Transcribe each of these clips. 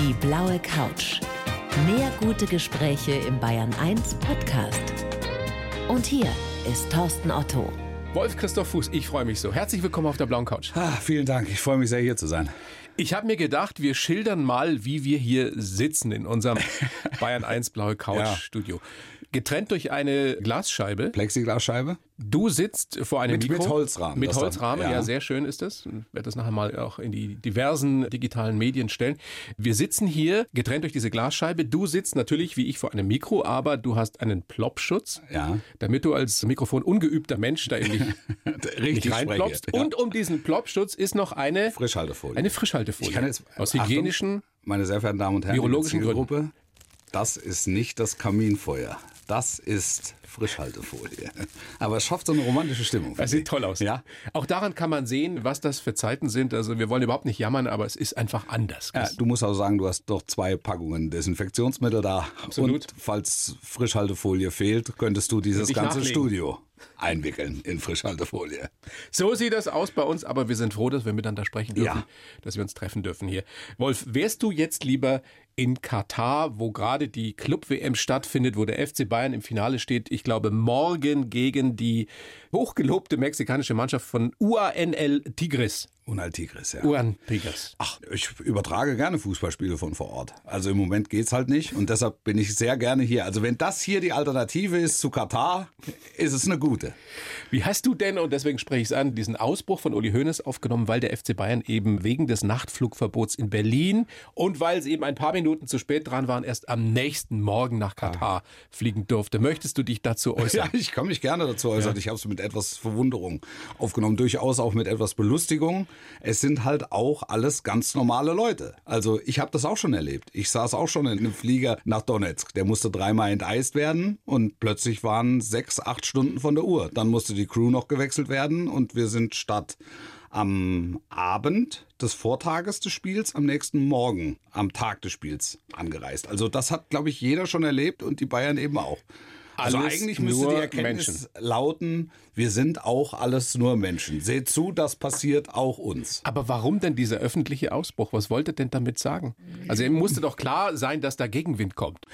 Die blaue Couch. Mehr gute Gespräche im Bayern 1 Podcast. Und hier ist Thorsten Otto. Wolf Christoph Fuß, ich freue mich so. Herzlich willkommen auf der blauen Couch. Ah, vielen Dank. Ich freue mich sehr, hier zu sein. Ich habe mir gedacht, wir schildern mal, wie wir hier sitzen in unserem Bayern 1 blaue Couch Ja. Studio. Getrennt durch eine Glasscheibe. Plexiglasscheibe? Du sitzt vor einem Mit- Mikro. mit Holzrahmen, Mit das dann, Holzrahmen, ja. ja. sehr schön ist das. Ich werde das nachher mal auch in die diversen digitalen Medien stellen. Wir sitzen hier getrennt durch diese Glasscheibe. Du sitzt natürlich wie ich vor einem Mikro, aber du hast einen Plopschutz, Ja. damit du als Mikrofon ungeübter Mensch da in dich Richtig nicht reinploppst. Ja. Und um diesen Plopschutz ist noch eine Frischhaltefolie. Eine Frischhaltefolie. Ich kann jetzt, aus Achtung, hygienischen. meine sehr verehrten Damen und Herren, virologischen Zielgruppe, das ist nicht das Kaminfeuer. Das ist Frischhaltefolie. Aber es schafft so eine romantische Stimmung. Das sieht toll aus. Ja. Auch daran kann man sehen, was das für Zeiten sind. Also wir wollen überhaupt nicht jammern, aber es ist einfach anders. Ja, du musst auch sagen, du hast doch zwei Packungen Desinfektionsmittel da. Absolut. Und falls Frischhaltefolie fehlt, könntest du dieses ganze nachlegen. Studio einwickeln in Frischhaltefolie. So sieht das aus bei uns, aber wir sind froh, dass wir miteinander sprechen dürfen, Ja. dass wir uns treffen dürfen hier. Wolf, wärst du jetzt lieber in Katar, wo gerade die Club-WM stattfindet, wo der FC Bayern im Finale steht, ich glaube morgen gegen die hochgelobte mexikanische Mannschaft von UANL Tigres. Unal Tigris, ja. UAN Tigres. Ach, ich übertrage gerne Fußballspiele von vor Ort. Also im Moment geht's halt nicht und deshalb bin ich sehr gerne hier. Also wenn das hier die Alternative ist zu Katar, ist es eine gute. Wie hast du denn, und deswegen spreche ich es an, diesen Ausbruch von Uli Hoeneß aufgenommen, weil der FC Bayern eben wegen des Nachtflugverbots in Berlin und weil sie eben ein paar Minuten zu spät dran waren, erst am nächsten Morgen nach Katar fliegen durfte. Möchtest du dich dazu Ja, äußern? ich kann mich gerne dazu äußern. Ich habe es mit etwas Verwunderung aufgenommen, durchaus auch mit etwas Belustigung. Es sind halt auch alles ganz normale Leute. Also ich habe das auch schon erlebt. Ich saß auch schon in einem Flieger nach Donetsk. Der musste dreimal enteist werden und plötzlich waren sechs, acht Stunden von der Uhr. Dann musste die Crew noch gewechselt werden und wir sind statt am Abend des Vortages des Spiels am nächsten Morgen am Tag des Spiels angereist. Also das hat, glaube ich, jeder schon erlebt und die Bayern eben auch. Also eigentlich müsste die Erkenntnis Menschen. lauten, wir sind auch alles nur Menschen. Seht zu, das passiert auch uns. Aber warum denn dieser öffentliche Ausbruch? Was wollte denn damit sagen? Also ihm musste doch klar sein, dass da Gegenwind kommt.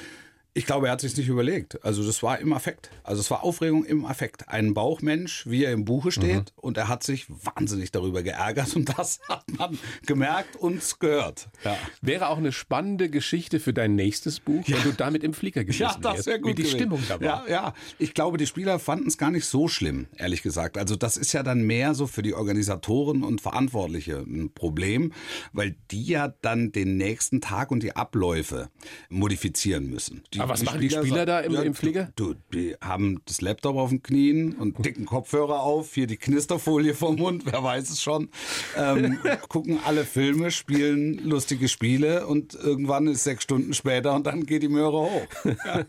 Ich glaube, er hat sich nicht überlegt. Also das war im Affekt. Also es war Aufregung im Affekt. Ein Bauchmensch, wie er im Buche steht, und er hat sich wahnsinnig darüber geärgert und das hat man gemerkt und gehört. Ja. Wäre auch eine spannende Geschichte für dein nächstes Buch, wenn du damit im Flieger gewesen Ja, das wärst. wäre gut Wie die gewesen. Stimmung da war. Ja, ja. Ich glaube, die Spieler fanden es gar nicht so schlimm, ehrlich gesagt. Also das ist ja dann mehr so für die Organisatoren und Verantwortliche ein Problem, weil die ja dann den nächsten Tag und die Abläufe modifizieren müssen. Die, Aber was machen die Spieler da im- im Flieger? Du, die haben das Laptop auf den Knien und dicken Kopfhörer auf, hier die Knisterfolie vom Mund, wer weiß es schon. Ähm, gucken alle Filme, spielen lustige Spiele und irgendwann ist sechs Stunden später und dann geht die Möhre hoch.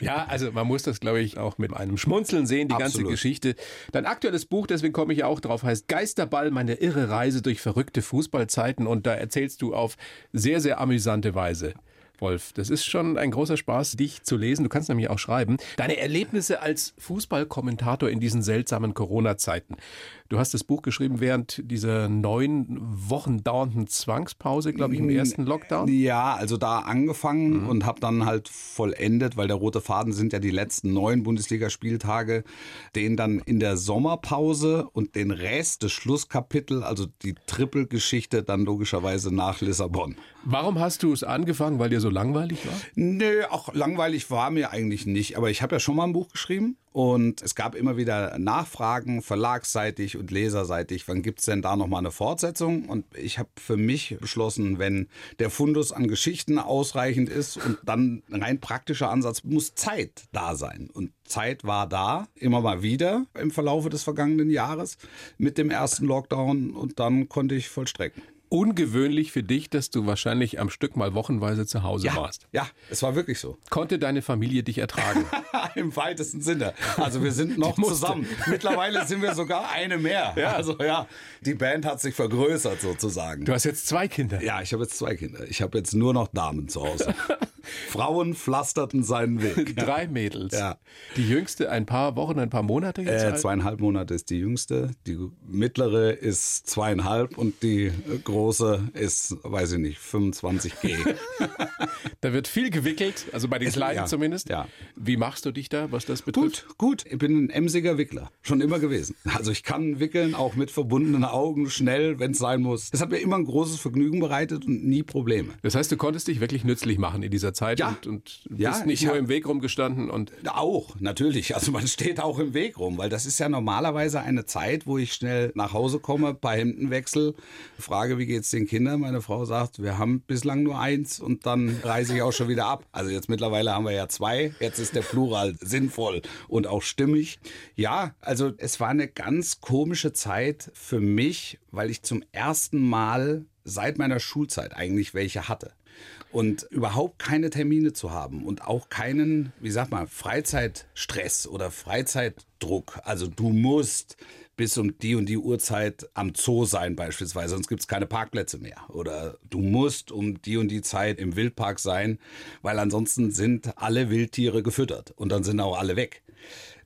Ja, also man muss das, glaube ich, auch mit einem Schmunzeln sehen, die ganze Absolut. Geschichte. Dein aktuelles Buch, deswegen komme ich ja auch drauf, heißt Geisterball, meine irre Reise durch verrückte Fußballzeiten. Und da erzählst du auf sehr, sehr amüsante Weise. Wolf, das ist schon ein großer Spaß, dich zu lesen. Du kannst nämlich auch schreiben. Deine Erlebnisse als Fußballkommentator in diesen seltsamen Corona-Zeiten. Du hast das Buch geschrieben während dieser neun Wochen dauernden Zwangspause, glaube ich, im ersten Lockdown. Ja, also da angefangen und habe dann halt vollendet, weil der rote Faden sind ja die letzten neun Bundesligaspieltage, den dann in der Sommerpause und den Rest des Schlusskapitel, also die Trippelgeschichte dann logischerweise nach Lissabon. Warum hast du es angefangen? Weil dir so langweilig war? Nö, auch langweilig war mir eigentlich nicht. Aber ich habe ja schon mal ein Buch geschrieben und es gab immer wieder Nachfragen, verlagsseitig und leserseitig. Wann gibt's denn da nochmal eine Fortsetzung? Und ich habe für mich beschlossen, wenn der Fundus an Geschichten ausreichend ist und dann ein rein praktischer Ansatz, muss Zeit da sein. Und Zeit war da, immer mal wieder im Verlaufe des vergangenen Jahres mit dem ersten Lockdown und dann konnte ich vollstrecken. Ungewöhnlich für dich, dass du wahrscheinlich am Stück mal wochenweise zu Hause warst. ja, es war wirklich so. Konnte deine Familie dich ertragen? Im weitesten Sinne. Also wir sind noch zusammen. Mittlerweile sind wir sogar eine mehr. Ja. Also ja, die Band hat sich vergrößert sozusagen. Du hast jetzt zwei Kinder. Ja, ich habe jetzt zwei Kinder. Ich habe jetzt nur noch Damen zu Hause. Frauen pflasterten seinen Weg. Drei Mädels. Ja. Die jüngste ein paar Wochen, ein paar Monate jetzt Äh, zweieinhalb Monate ist die jüngste, die mittlere ist zweieinhalb und die äh, große ist, weiß ich nicht, 25G. Da wird viel gewickelt, also bei den Es- Kleinen ja, zumindest. ja. Wie machst du dich da, was das betrifft? gut, gut. Ich bin ein emsiger Wickler. Schon immer gewesen. Also ich kann wickeln, auch mit verbundenen Augen, schnell, wenn es sein muss. Das hat mir immer ein großes Vergnügen bereitet und nie Probleme. Das heißt, du konntest dich wirklich nützlich machen in dieser Zeit Ja. und, und bist Ja, nicht ich nur im Weg rumgestanden und Auch, natürlich. Also man steht auch im Weg rum, weil das ist ja normalerweise eine Zeit, wo ich schnell nach Hause komme, paar Hemdenwechsel, frage, wie geht's den Kindern? Meine Frau sagt, wir haben bislang nur eins und dann reise ich auch schon wieder ab. Also jetzt mittlerweile haben wir ja zwei. Jetzt ist der Plural sinnvoll und auch stimmig. Ja, also es war eine ganz komische Zeit für mich, weil ich zum ersten Mal seit meiner Schulzeit eigentlich welche hatte und überhaupt keine Termine zu haben und auch keinen, wie sagt man, Freizeitstress oder Freizeitdruck. Also du musst bis um die und die Uhrzeit am Zoo sein beispielsweise, sonst gibt es keine Parkplätze mehr. Oder du musst um die und die Zeit im Wildpark sein, weil ansonsten sind alle Wildtiere gefüttert und dann sind auch alle weg.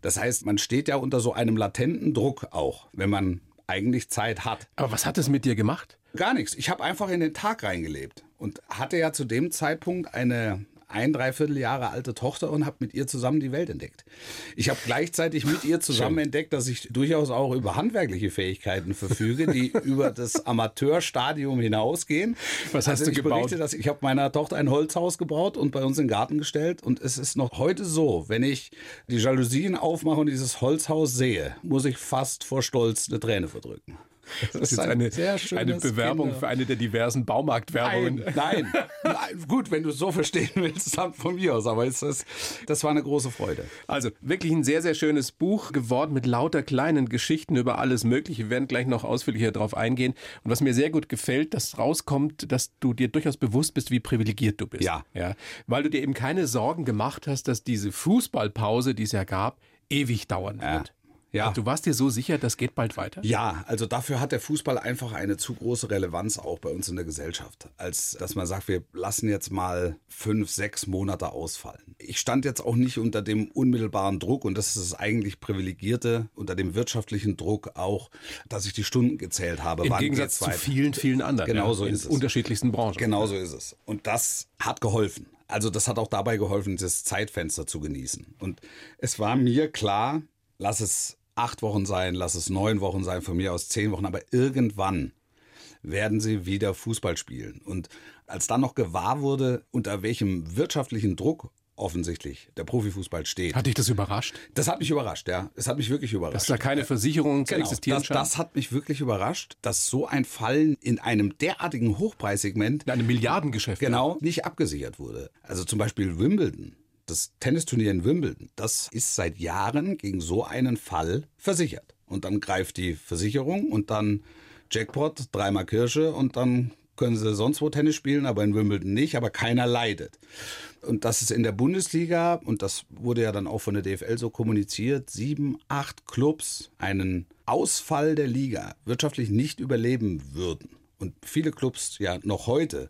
Das heißt, man steht ja unter so einem latenten Druck auch, wenn man eigentlich Zeit hat. Aber was hat es mit dir gemacht? Gar nichts. Ich habe einfach in den Tag reingelebt und hatte ja zu dem Zeitpunkt eine ein, dreiviertel Jahre alte Tochter und habe mit ihr zusammen die Welt entdeckt. Ich habe gleichzeitig mit ihr zusammen entdeckt, dass ich durchaus auch über handwerkliche Fähigkeiten verfüge, die über das Amateurstadium hinausgehen. Was hast also du ich gebaut? Berichte, dass ich habe meiner Tochter ein Holzhaus gebaut und bei uns in den Garten gestellt und es ist noch heute so, wenn ich die Jalousien aufmache und dieses Holzhaus sehe, muss ich fast vor Stolz eine Träne verdrücken. Das ist jetzt eine, sehr schönes eine Bewerbung Kinder- für eine der diversen Baumarktwerbungen. Nein, nein. Gut, wenn du es so verstehen willst, dann von mir aus. Aber ist, das war eine große Freude. Also wirklich ein sehr, sehr schönes Buch geworden mit lauter kleinen Geschichten über alles Mögliche. Wir werden gleich noch ausführlicher darauf eingehen. Und was mir sehr gut gefällt, dass rauskommt, dass du dir durchaus bewusst bist, wie privilegiert du bist. Ja. ja. Weil du dir eben keine Sorgen gemacht hast, dass diese Fußballpause, die es ja gab, ewig dauern wird. Ja. Du warst dir so sicher, das geht bald weiter? Ja, also dafür hat der Fußball einfach eine zu große Relevanz auch bei uns in der Gesellschaft, als dass man sagt, wir lassen jetzt mal fünf, sechs Monate ausfallen. Ich stand jetzt auch nicht unter dem unmittelbaren Druck und das ist das eigentlich Privilegierte, unter dem wirtschaftlichen Druck auch, dass ich die Stunden gezählt habe. Im Gegensatz zu vielen, vielen anderen. Genau ja, so in ist es. unterschiedlichsten Branchen. Genau so ist es. Und das hat geholfen. Also das hat auch dabei geholfen, das Zeitfenster zu genießen. Und es war mir klar, lass es acht Wochen sein, lass es neun Wochen sein, von mir aus zehn Wochen, aber irgendwann werden sie wieder Fußball spielen. Und als dann noch gewahr wurde, unter welchem wirtschaftlichen Druck offensichtlich der Profifußball steht. Hat dich das überrascht? Das hat mich überrascht, ja. Es hat mich wirklich überrascht. Dass da keine Versicherungen zu Genau, existieren das, scheinen? das hat mich wirklich überrascht, dass so ein Fallen in einem derartigen Hochpreissegment In einem Milliardengeschäft. genau nicht abgesichert wurde. Also zum Beispiel Wimbledon, das Tennisturnier in Wimbledon, das ist seit Jahren gegen so einen Fall versichert. Und dann greift die Versicherung und dann Jackpot, dreimal Kirsche und dann können sie sonst wo Tennis spielen, aber in Wimbledon nicht, aber keiner leidet. Und das ist in der Bundesliga, und das wurde ja dann auch von der DFL so kommuniziert, sieben, acht Clubs einen Ausfall der Liga wirtschaftlich nicht überleben würden. Und viele Clubs ja noch heute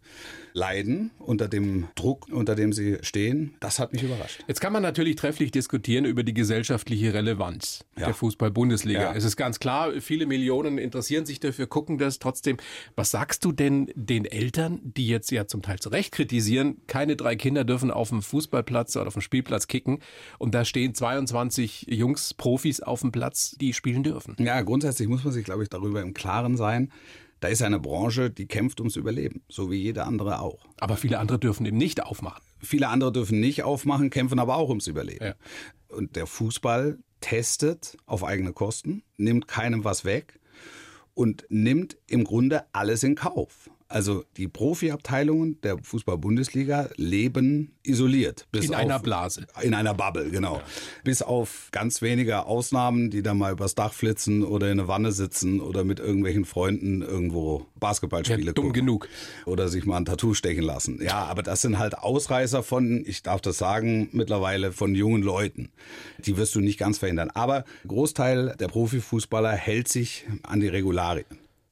leiden unter dem Druck, unter dem sie stehen. Das hat mich überrascht. Jetzt kann man natürlich trefflich diskutieren über die gesellschaftliche Relevanz Ja. der Fußball-Bundesliga. Ja. Es ist ganz klar, viele Millionen interessieren sich dafür, gucken das trotzdem. Was sagst du denn den Eltern, die jetzt ja zum Teil zu Recht kritisieren, keine drei Kinder dürfen auf dem Fußballplatz oder auf dem Spielplatz kicken und da stehen 22 Jungs, Profis auf dem Platz, die spielen dürfen? Ja, grundsätzlich muss man sich, glaube ich, darüber im Klaren sein. Da ist eine Branche, die kämpft ums Überleben, so wie jede andere auch. Aber viele andere dürfen eben nicht aufmachen. Viele andere dürfen nicht aufmachen, kämpfen aber auch ums Überleben. Ja. Und der Fußball testet auf eigene Kosten, nimmt keinem was weg und nimmt im Grunde alles in Kauf. Also die Profiabteilungen der Fußball-Bundesliga leben isoliert. bis In auf- einer Blase. In einer Bubble, genau. Bis auf ganz wenige Ausnahmen, die dann mal übers Dach flitzen oder in eine Wanne sitzen oder mit irgendwelchen Freunden irgendwo Basketballspiele Ja, dumm gucken. genug. Oder sich mal ein Tattoo stechen lassen. Ja, aber das sind halt Ausreißer von, ich darf das sagen, mittlerweile von jungen Leuten. Die wirst du nicht ganz verhindern. Aber Großteil der Profifußballer hält sich an die Regularien.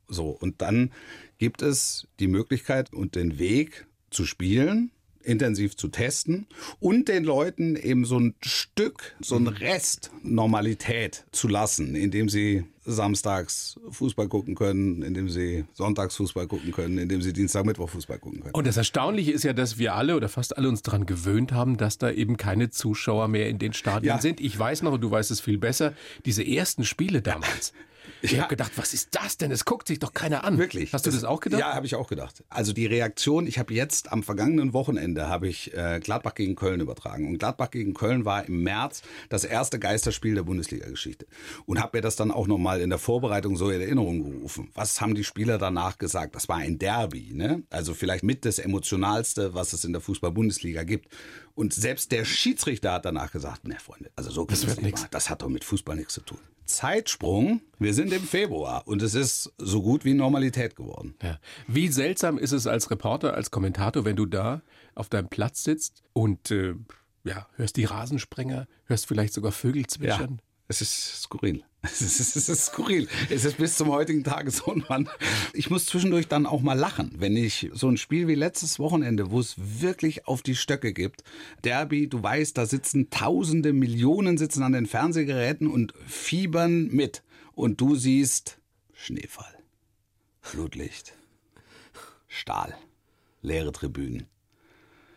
So, und dann gibt es die Möglichkeit und den Weg zu spielen intensiv zu testen und den Leuten eben so ein Stück, so ein Rest Normalität zu lassen, indem sie samstags Fußball gucken können, indem sie sonntags Fußball gucken können, indem sie Dienstag, Mittwoch Fußball gucken können. Und das Erstaunliche ist ja, dass wir alle oder fast alle uns daran gewöhnt haben, dass da eben keine Zuschauer mehr in den Stadien ja. sind. Ich weiß noch, und du weißt es viel besser, diese ersten Spiele damals. Ich ja. habe gedacht, was ist das denn? Es guckt sich doch keiner an. Wirklich? Hast du das, das auch gedacht? Ja, habe ich auch gedacht. Also die Reaktion, ich habe jetzt am vergangenen Wochenende habe ich äh, Gladbach gegen Köln übertragen und Gladbach gegen Köln war im März das erste Geisterspiel der Bundesliga-Geschichte und habe mir das dann auch nochmal in der Vorbereitung so in Erinnerung gerufen. Was haben die Spieler danach gesagt? Das war ein Derby, ne? Also vielleicht mit das emotionalste, was es in der Fußball-Bundesliga gibt. Und selbst der Schiedsrichter hat danach gesagt, ne Freunde, also so das wird nichts. Das hat doch mit Fußball nichts zu tun. Zeitsprung. Wir sind im Februar und es ist so gut wie Normalität geworden. Ja. Wie seltsam ist es als Reporter, als Kommentator, wenn du da auf deinem Platz sitzt und äh, ja, hörst die Rasensprenger, hörst vielleicht sogar Vögel zwitschern. Ja. Es ist skurril. Es ist, es ist skurril. Es ist bis zum heutigen Tage so ein Mann. Ich muss zwischendurch dann auch mal lachen, wenn ich so ein Spiel wie letztes Wochenende, wo es wirklich auf die Stöcke gibt. Derby, du weißt, da sitzen Tausende, Millionen sitzen an den Fernsehgeräten und fiebern mit. Und du siehst Schneefall, Flutlicht, Stahl, leere Tribünen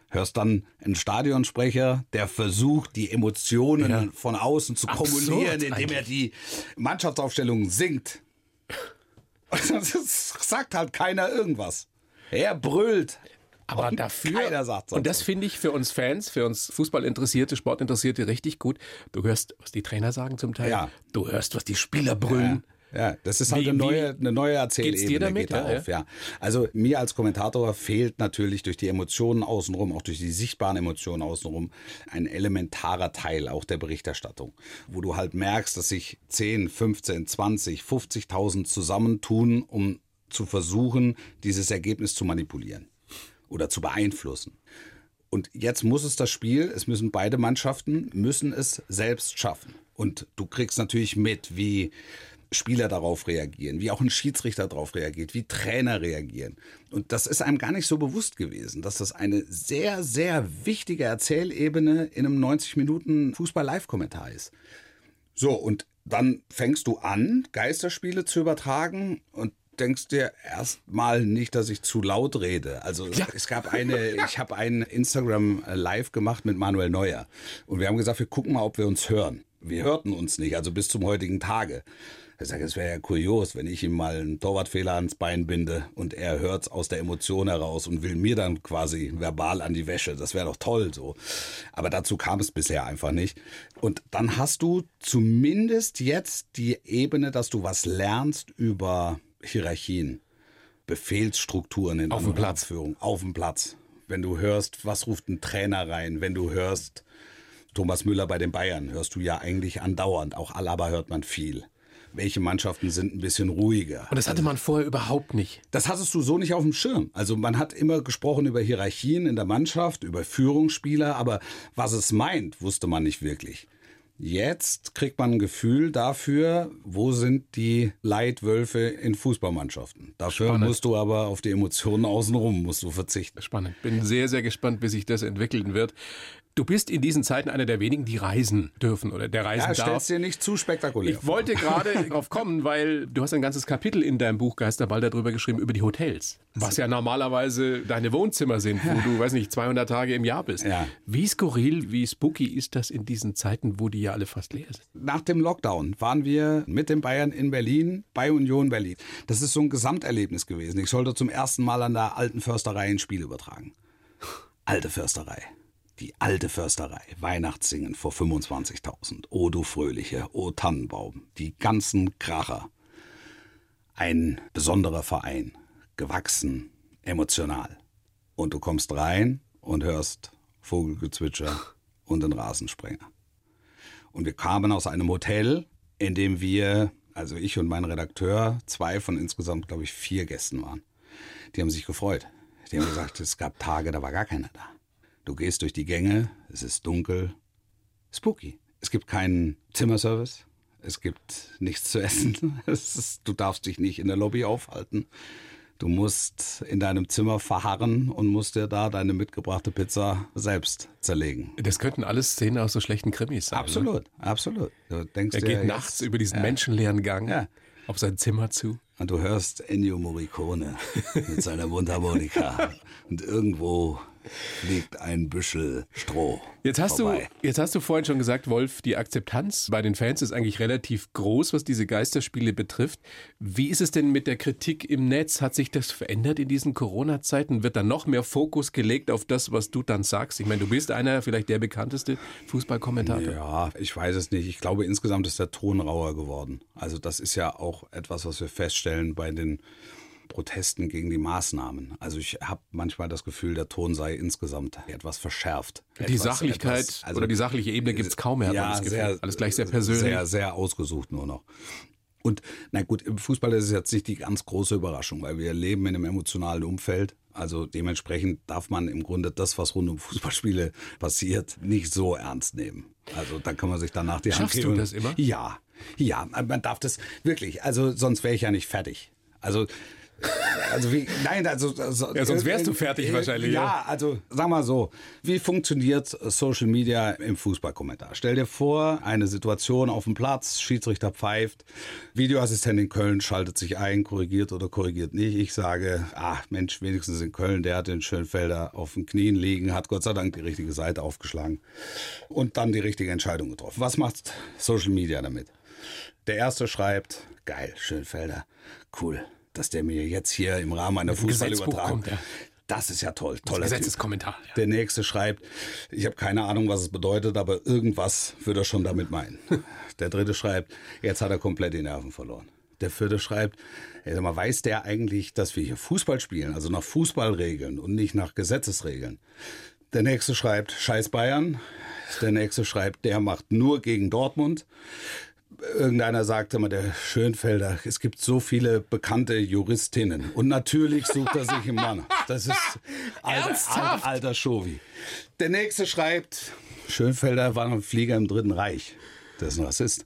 hörst dann einen Stadionsprecher, der versucht, die Emotionen ja. von außen zu Absurd kommunizieren, indem eigentlich. er die Mannschaftsaufstellung singt. Und das sagt halt keiner irgendwas. Er brüllt. Aber und dafür, sagt und das finde ich für uns Fans, für uns Fußballinteressierte, Sportinteressierte richtig gut. Du hörst, was die Trainer sagen zum Teil. Ja. Du hörst, was die Spieler brüllen. Ja. Ja, das ist halt wie, eine neue, eine neue Erzählebene. Damit? Geht da ja, auf, ja. Also mir als Kommentator fehlt natürlich durch die Emotionen außenrum, auch durch die sichtbaren Emotionen außenrum, ein elementarer Teil auch der Berichterstattung, wo du halt merkst, dass sich 10, 15, 20, 50.000 zusammentun, um zu versuchen, dieses Ergebnis zu manipulieren oder zu beeinflussen. Und jetzt muss es das Spiel, es müssen beide Mannschaften, müssen es selbst schaffen. Und du kriegst natürlich mit, wie Spieler darauf reagieren, wie auch ein Schiedsrichter darauf reagiert, wie Trainer reagieren. Und das ist einem gar nicht so bewusst gewesen, dass das eine sehr, sehr wichtige Erzählebene in einem 90 Minuten Fußball-Live-Kommentar ist. So, und dann fängst du an, Geisterspiele zu übertragen und denkst dir erstmal nicht, dass ich zu laut rede. Also ja. es gab eine, ich habe ein Instagram Live gemacht mit Manuel Neuer und wir haben gesagt, wir gucken mal, ob wir uns hören. Wir hörten uns nicht, also bis zum heutigen Tage. Ich sage, es wäre ja kurios, wenn ich ihm mal einen Torwartfehler ans Bein binde und er hört's aus der Emotion heraus und will mir dann quasi verbal an die Wäsche. Das wäre doch toll so. Aber dazu kam es bisher einfach nicht. Und dann hast du zumindest jetzt die Ebene, dass du was lernst über Hierarchien, Befehlsstrukturen in auf dem Platz. Auf dem Platz. Wenn du hörst, was ruft ein Trainer rein, wenn du hörst, Thomas Müller bei den Bayern hörst du ja eigentlich andauernd. Auch Alaba hört man viel welche Mannschaften sind ein bisschen ruhiger. Und das hatte also, man vorher überhaupt nicht. Das hattest du so nicht auf dem Schirm. Also man hat immer gesprochen über Hierarchien in der Mannschaft, über Führungsspieler, aber was es meint, wusste man nicht wirklich. Jetzt kriegt man ein Gefühl dafür, wo sind die Leitwölfe in Fußballmannschaften. Dafür Spannend. musst du aber auf die Emotionen außenrum musst du verzichten. Spannend. Bin sehr, sehr gespannt, wie sich das entwickeln wird. Du bist in diesen Zeiten einer der wenigen, die reisen dürfen oder der reisen ja, darf. stellst dir nicht zu spektakulär. Ich wollte gerade darauf kommen, weil du hast ein ganzes Kapitel in deinem Buch Geisterball darüber geschrieben, über die Hotels. Was ja normalerweise deine Wohnzimmer sind, wo du, weiß nicht, 200 Tage im Jahr bist. Ja. Wie skurril, wie spooky ist das in diesen Zeiten, wo die ja alle fast leer sind? Nach dem Lockdown waren wir mit den Bayern in Berlin bei Union Berlin. Das ist so ein Gesamterlebnis gewesen. Ich sollte zum ersten Mal an der alten Försterei ein Spiel übertragen. Alte Försterei. Die alte Försterei, Weihnachtssingen vor 25.000. O du Fröhliche, O Tannenbaum, die ganzen Kracher. Ein besonderer Verein, gewachsen, emotional. Und du kommst rein und hörst Vogelgezwitscher und den Rasensprenger. Und wir kamen aus einem Hotel, in dem wir, also ich und mein Redakteur, zwei von insgesamt, glaube ich, vier Gästen waren. Die haben sich gefreut. Die haben gesagt, es gab Tage, da war gar keiner da. Du gehst durch die Gänge, es ist dunkel. Spooky. Es gibt keinen Zimmerservice. Es gibt nichts zu essen. Ist, du darfst dich nicht in der Lobby aufhalten. Du musst in deinem Zimmer verharren und musst dir da deine mitgebrachte Pizza selbst zerlegen. Das könnten alles Szenen aus so schlechten Krimis sein. Absolut, ne? absolut. Du denkst er geht nachts über diesen ja. menschenleeren Gang ja. auf sein Zimmer zu. Und du hörst Ennio Morricone mit seiner Mundharmonika. und irgendwo liegt ein Büschel Stroh. Jetzt hast, du, jetzt hast du vorhin schon gesagt, Wolf, die Akzeptanz bei den Fans ist eigentlich relativ groß, was diese Geisterspiele betrifft. Wie ist es denn mit der Kritik im Netz? Hat sich das verändert in diesen Corona-Zeiten? Wird da noch mehr Fokus gelegt auf das, was du dann sagst? Ich meine, du bist einer, vielleicht der bekannteste Fußballkommentator. Ja, ich weiß es nicht. Ich glaube, insgesamt ist der Ton rauer geworden. Also das ist ja auch etwas, was wir feststellen bei den Protesten gegen die Maßnahmen. Also ich habe manchmal das Gefühl, der Ton sei insgesamt etwas verschärft. Die etwas, Sachlichkeit etwas, also, oder die sachliche Ebene gibt es kaum mehr. Ja, sehr, alles gleich sehr persönlich. Sehr, sehr ausgesucht nur noch. Und na gut, im Fußball ist es jetzt nicht die ganz große Überraschung, weil wir leben in einem emotionalen Umfeld. Also dementsprechend darf man im Grunde das, was rund um Fußballspiele passiert, nicht so ernst nehmen. Also da kann man sich danach die Schaffst Hand geben. du das immer? Ja, ja, man darf das wirklich. Also sonst wäre ich ja nicht fertig. Also also wie, nein, also, also ja, sonst wärst du fertig äh, wahrscheinlich. Ja, ja, also sag mal so, wie funktioniert Social Media im Fußballkommentar? Stell dir vor, eine Situation auf dem Platz, Schiedsrichter pfeift, Videoassistent in Köln schaltet sich ein, korrigiert oder korrigiert nicht. Ich sage, ah Mensch, wenigstens in Köln, der hat den Schönfelder auf den Knien liegen, hat Gott sei Dank die richtige Seite aufgeschlagen und dann die richtige Entscheidung getroffen. Was macht Social Media damit? Der erste schreibt, geil, Schönfelder, cool dass der mir jetzt hier im Rahmen einer Fußballübertragung. Ja. Das ist ja toll. Toller Gesetzeskommentar. Ja. Der nächste schreibt, ich habe keine Ahnung, was es bedeutet, aber irgendwas würde er schon damit meinen. Der dritte schreibt, jetzt hat er komplett die Nerven verloren. Der vierte schreibt, ey, sag mal, weiß der eigentlich, dass wir hier Fußball spielen, also nach Fußballregeln und nicht nach Gesetzesregeln? Der nächste schreibt, scheiß Bayern. Der nächste schreibt, der macht nur gegen Dortmund irgendeiner sagte mal, der Schönfelder, es gibt so viele bekannte Juristinnen. Und natürlich sucht er sich einen Mann. Das ist alter, alter, alter Schovi. Der nächste schreibt, Schönfelder war ein Flieger im Dritten Reich. Der ist ein Rassist.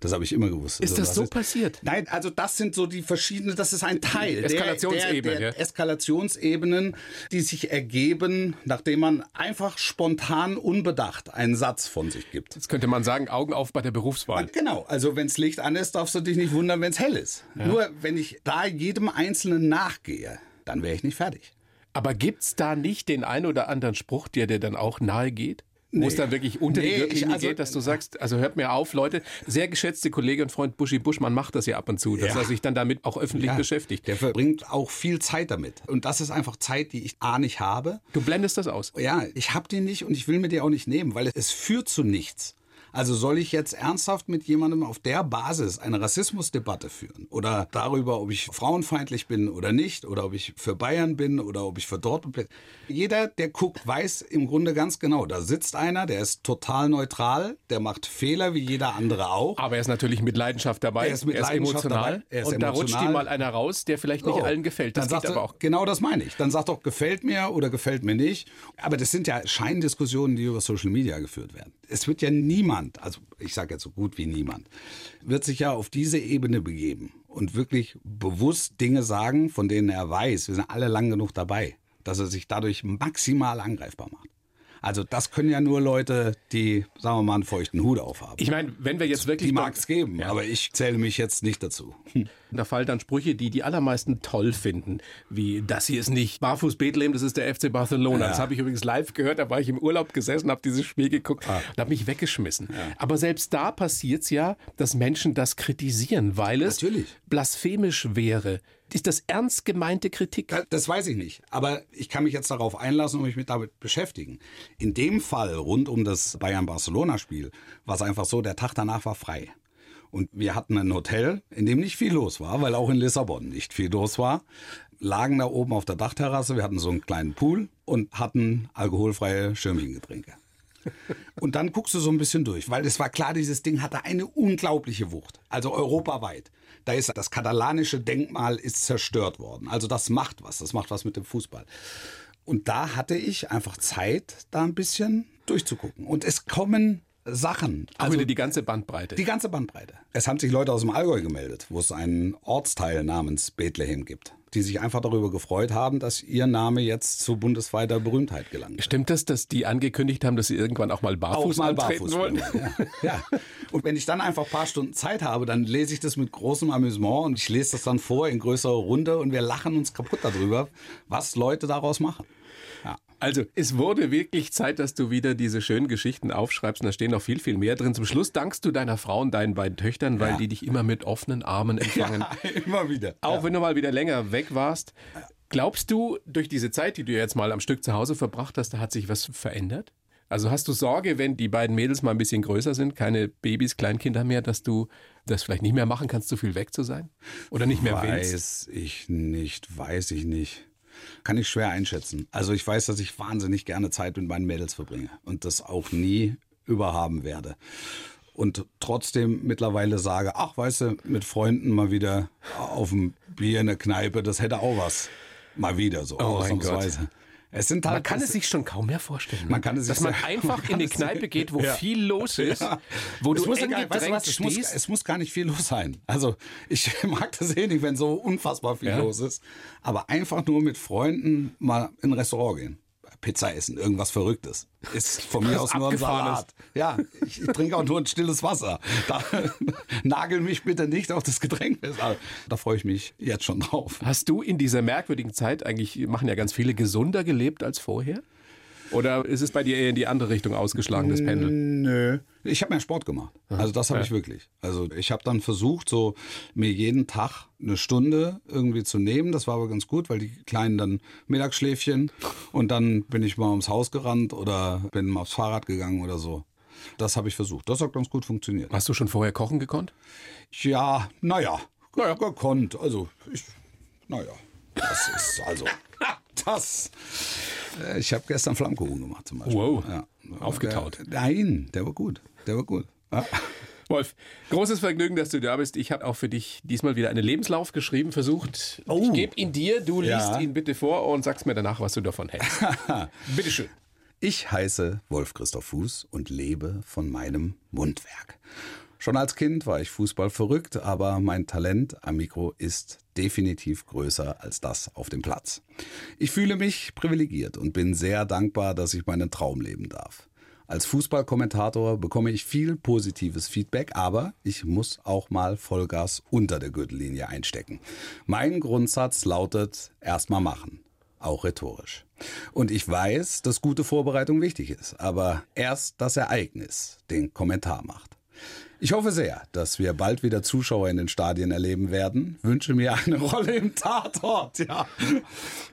Das habe ich immer gewusst. Ist also, das so ist, passiert? Nein, also das sind so die verschiedenen, das ist ein Teil Eskalationsebenen, der, der, der Eskalationsebenen, die sich ergeben, nachdem man einfach spontan unbedacht einen Satz von sich gibt. Jetzt könnte man sagen, Augen auf bei der Berufswahl. Genau, also wenn es Licht an ist, darfst du dich nicht wundern, wenn es hell ist. Ja. Nur wenn ich da jedem Einzelnen nachgehe, dann wäre ich nicht fertig. Aber gibt es da nicht den einen oder anderen Spruch, der dir dann auch nahe geht? Nee. Wo es dann wirklich unter nee, die Gürtellinie also, geht, dass du sagst, also hört mir auf, Leute, sehr geschätzte Kollege und Freund Buschi Buschmann macht das ja ab und zu, dass ja. er sich dann damit auch öffentlich ja, beschäftigt. Der verbringt auch viel Zeit damit. Und das ist einfach Zeit, die ich A nicht habe. Du blendest das aus? Ja, ich habe die nicht und ich will mir die auch nicht nehmen, weil es führt zu nichts. Also soll ich jetzt ernsthaft mit jemandem auf der Basis eine Rassismusdebatte führen? Oder darüber, ob ich frauenfeindlich bin oder nicht? Oder ob ich für Bayern bin oder ob ich für Dortmund bin? Jeder, der guckt, weiß im Grunde ganz genau, da sitzt einer, der ist total neutral, der macht Fehler wie jeder andere auch. Aber er ist natürlich mit Leidenschaft dabei. Er ist, mit er ist emotional. Dabei. Er ist und emotional. da rutscht ihm mal einer raus, der vielleicht nicht oh. allen gefällt. Das Dann geht aber auch. Genau das meine ich. Dann sagt doch, gefällt mir oder gefällt mir nicht. Aber das sind ja Scheindiskussionen, die über Social Media geführt werden. Es wird ja niemand niemand, also ich sage jetzt so gut wie niemand, wird sich ja auf diese Ebene begeben und wirklich bewusst Dinge sagen, von denen er weiß, wir sind alle lang genug dabei, dass er sich dadurch maximal angreifbar macht. Also das können ja nur Leute, die, sagen wir mal, einen feuchten Hut aufhaben. Ich meine, wenn wir jetzt wirklich... Die mag es geben, ja. aber ich zähle mich jetzt nicht dazu. Da fallen dann Sprüche, die die allermeisten toll finden, wie das hier ist nicht Barfuß Bethlehem, das ist der FC Barcelona. Ja. Das habe ich übrigens live gehört, da war ich im Urlaub gesessen, habe dieses Spiel geguckt ah. und habe mich weggeschmissen. Ja. Aber selbst da passiert es ja, dass Menschen das kritisieren, weil es Natürlich. blasphemisch wäre. Ist das ernst gemeinte Kritik? Das weiß ich nicht. Aber ich kann mich jetzt darauf einlassen und mich mit damit beschäftigen. In dem Fall rund um das Bayern-Barcelona-Spiel war es einfach so, der Tag danach war frei. Und wir hatten ein Hotel, in dem nicht viel los war, weil auch in Lissabon nicht viel los war. Lagen da oben auf der Dachterrasse, wir hatten so einen kleinen Pool und hatten alkoholfreie Schirmchengetränke. Und dann guckst du so ein bisschen durch, weil es war klar, dieses Ding hatte eine unglaubliche Wucht, also europaweit. Da ist das katalanische Denkmal ist zerstört worden. Also das macht was, das macht was mit dem Fußball. Und da hatte ich einfach Zeit, da ein bisschen durchzugucken. Und es kommen Sachen. Also die ganze Bandbreite. Die ganze Bandbreite. Es haben sich Leute aus dem Allgäu gemeldet, wo es einen Ortsteil namens Bethlehem gibt. Die sich einfach darüber gefreut haben, dass ihr Name jetzt zu bundesweiter Berühmtheit gelangt. Stimmt das, dass die angekündigt haben, dass sie irgendwann auch mal barfuß auch mal antreten barfuß wollen? Ja, ja. Und wenn ich dann einfach ein paar Stunden Zeit habe, dann lese ich das mit großem Amüsement und ich lese das dann vor in größerer Runde und wir lachen uns kaputt darüber, was Leute daraus machen. Ja. Also, es wurde wirklich Zeit, dass du wieder diese schönen Geschichten aufschreibst. Und da stehen noch viel, viel mehr drin. Zum Schluss dankst du deiner Frau und deinen beiden Töchtern, weil Ja. die dich immer mit offenen Armen empfangen. immer wieder. Auch ja. wenn du mal wieder länger weg warst. Glaubst du, durch diese Zeit, die du jetzt mal am Stück zu Hause verbracht hast, da hat sich was verändert? Also hast du Sorge, wenn die beiden Mädels mal ein bisschen größer sind, keine Babys, Kleinkinder mehr, dass du das vielleicht nicht mehr machen kannst, so viel weg zu sein? Oder nicht mehr willst? Weiß ich nicht, weiß ich nicht. Kann ich schwer einschätzen. Also ich weiß, dass ich wahnsinnig gerne Zeit mit meinen Mädels verbringe und das auch nie überhaben werde. Und trotzdem mittlerweile sage, ach, weißt du, mit Freunden mal wieder auf dem Bier in der Kneipe, das hätte auch was. Mal wieder so, Oh ausnahmsweise. Es sind halt Man kann es sich schon kaum mehr vorstellen. Man kann es sich Dass man einfach in eine es Kneipe geht, wo Ja. viel los ist, wo es du muss, ja eng gar, weißt du gedrängt was, es, muss, es muss gar nicht viel los sein. Also ich mag das eh nicht, wenn so unfassbar viel Ja. los ist. Aber einfach nur mit Freunden mal in ein Restaurant gehen. Pizza essen, irgendwas Verrücktes. Ist von mir aus nur ein. Salat. Ja, ich trinke auch nur ein stilles Wasser. Da, nagel mich bitte nicht auf das Getränk Da freue ich mich jetzt schon drauf. Hast du in dieser merkwürdigen Zeit eigentlich, machen ja ganz viele, gesunder gelebt als vorher? Oder ist es bei dir eher in die andere Richtung ausgeschlagen, das Pendel? Nö. Ich habe mehr Sport gemacht. Also das habe ich wirklich. Also ich habe dann versucht, so mir jeden Tag eine Stunde irgendwie zu nehmen. Das war aber ganz gut, weil die Kleinen dann Mittagsschläfchen und dann bin ich mal ums Haus gerannt oder bin mal aufs Fahrrad gegangen oder so. Das habe ich versucht. Das hat ganz gut funktioniert. Hast du schon vorher kochen gekonnt? Ja, naja, naja, gekonnt. Also ich, naja, das ist also das. Äh, Ich habe gestern Flammkuchen gemacht zum Beispiel. Wow. Ja. Aufgetaut. Der, nein, der war gut. Der war gut. Ja. Wolf, großes Vergnügen, dass du da bist. Ich habe auch für dich diesmal wieder einen Lebenslauf geschrieben, versucht. Oh. Ich gebe ihn dir, du Ja. liest ihn bitte vor und sagst mir danach, was du davon hältst. Bitteschön. Ich heiße Wolf Christoph Fuß und lebe von meinem Mundwerk. Schon als Kind war ich Fußball verrückt, aber mein Talent am Mikro ist definitiv größer als das auf dem Platz. Ich fühle mich privilegiert und bin sehr dankbar, dass ich meinen Traum leben darf. Als Fußballkommentator bekomme ich viel positives Feedback, aber ich muss auch mal Vollgas unter der Gürtellinie einstecken. Mein Grundsatz lautet erstmal machen auch rhetorisch. Und ich weiß, dass gute Vorbereitung wichtig ist, aber erst das Ereignis den Kommentar macht. Ich hoffe sehr, dass wir bald wieder Zuschauer in den Stadien erleben werden, wünsche mir eine Rolle im Tatort, ja,